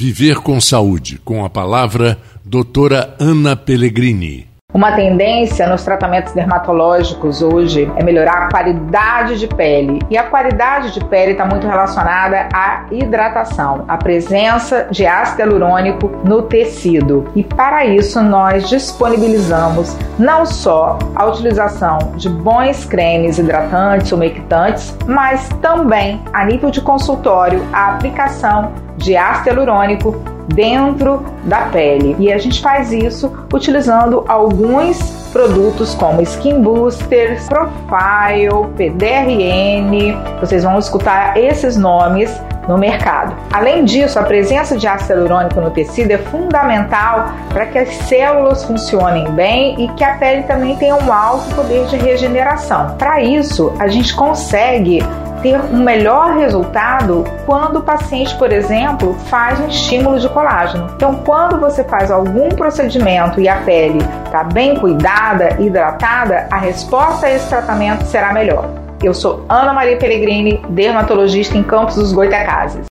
Viver com Saúde, com a palavra doutora Ana Pellegrini. Uma tendência nos tratamentos dermatológicos hoje é melhorar a qualidade de pele. E a qualidade de pele está muito relacionada à hidratação, à presença de ácido hialurônico no tecido. E para isso nós disponibilizamos não só a utilização de bons cremes hidratantes, umectantes, mas também a nível de consultório a aplicação de ácido hialurônico dentro da pele. E a gente faz isso utilizando alguns produtos como Skin Boosters, Profile, PDRN. Vocês vão escutar esses nomes no mercado. Além disso, a presença de ácido hialurônico no tecido é fundamental para que as células funcionem bem e que a pele também tenha um alto poder de regeneração. Para isso, a gente consegue ter um melhor resultado quando o paciente, por exemplo, faz um estímulo de colágeno. Então, quando você faz algum procedimento e a pele está bem cuidada, hidratada, a resposta a esse tratamento será melhor. Eu sou Ana Maria Pellegrini, dermatologista em Campos dos Goitacazes.